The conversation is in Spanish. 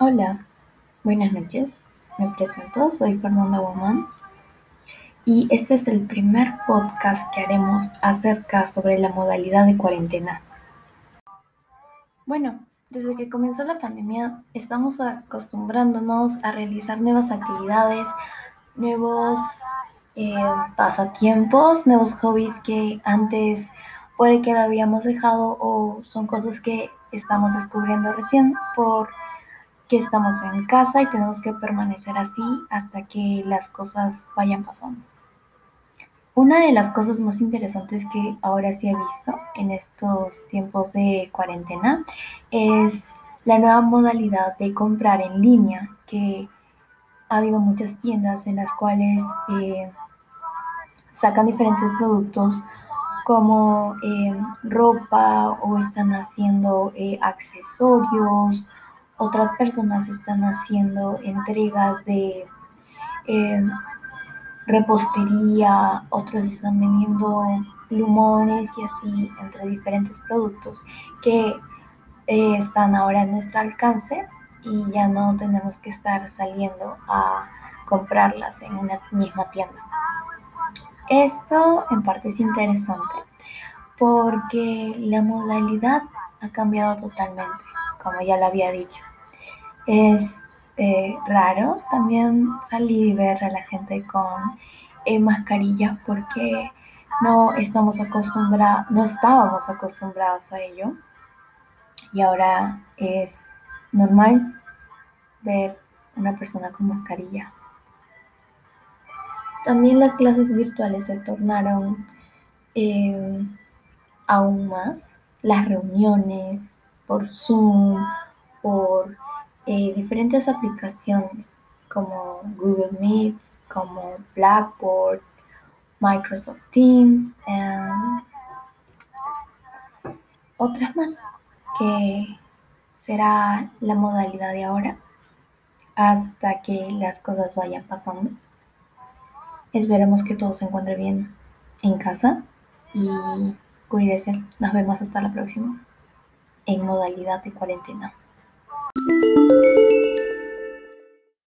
Hola, buenas noches. Me presento, soy Fernanda Guamán y este es el primer podcast que haremos acerca sobre la modalidad de cuarentena. Bueno, desde que comenzó la pandemia estamos acostumbrándonos a realizar nuevas actividades, nuevos eh, pasatiempos, nuevos hobbies que antes puede que lo habíamos dejado o son cosas que estamos descubriendo recién por que estamos en casa y tenemos que permanecer así hasta que las cosas vayan pasando. Una de las cosas más interesantes que ahora sí he visto en estos tiempos de cuarentena es la nueva modalidad de comprar en línea, que ha habido muchas tiendas en las cuales eh, sacan diferentes productos como eh, ropa o están haciendo eh, accesorios. Otras personas están haciendo entregas de eh, repostería, otros están vendiendo plumones y así entre diferentes productos que están ahora a nuestro alcance y ya no tenemos que estar saliendo a comprarlas en una misma tienda. Esto en parte es interesante porque la modalidad ha cambiado totalmente, como ya lo había dicho. Es eh, raro también salir y ver a la gente con eh, mascarillas porque no estamos acostumbrados, no estábamos acostumbrados a ello. Y ahora es normal ver una persona con mascarilla. También las clases virtuales se tornaron eh, aún más. Las reuniones por Zoom, por eh, diferentes aplicaciones como Google Meet, como Blackboard, Microsoft Teams, y otras más que será la modalidad de ahora hasta que las cosas vayan pasando. Esperemos que todo se encuentre bien en casa y cuídense. Nos vemos hasta la próxima en modalidad de cuarentena. Música